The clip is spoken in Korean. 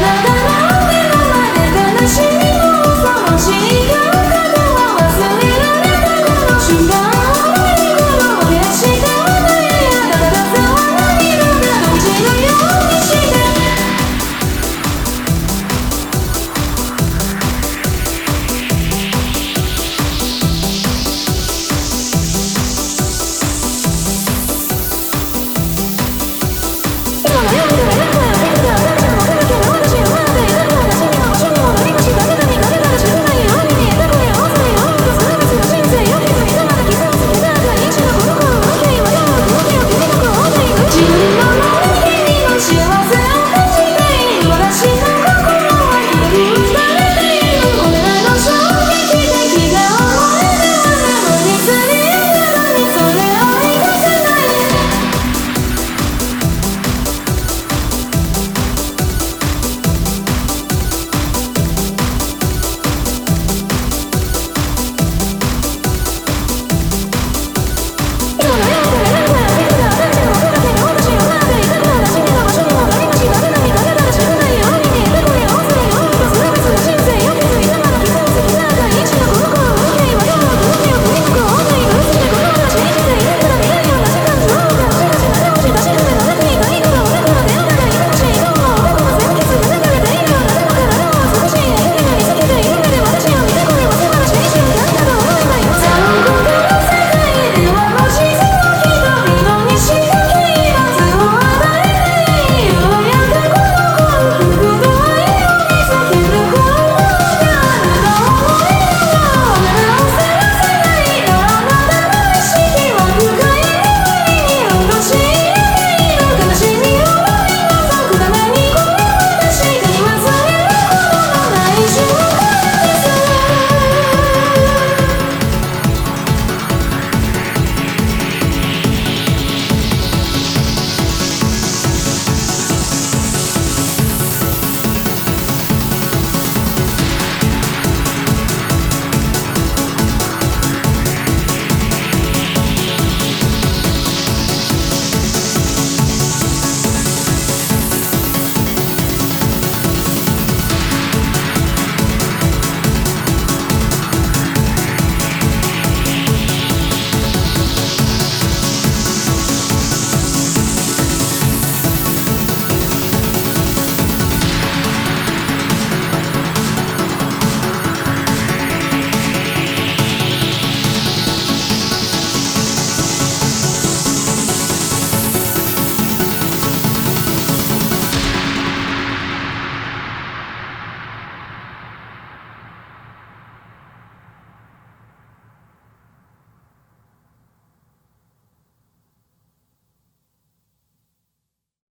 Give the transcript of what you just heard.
나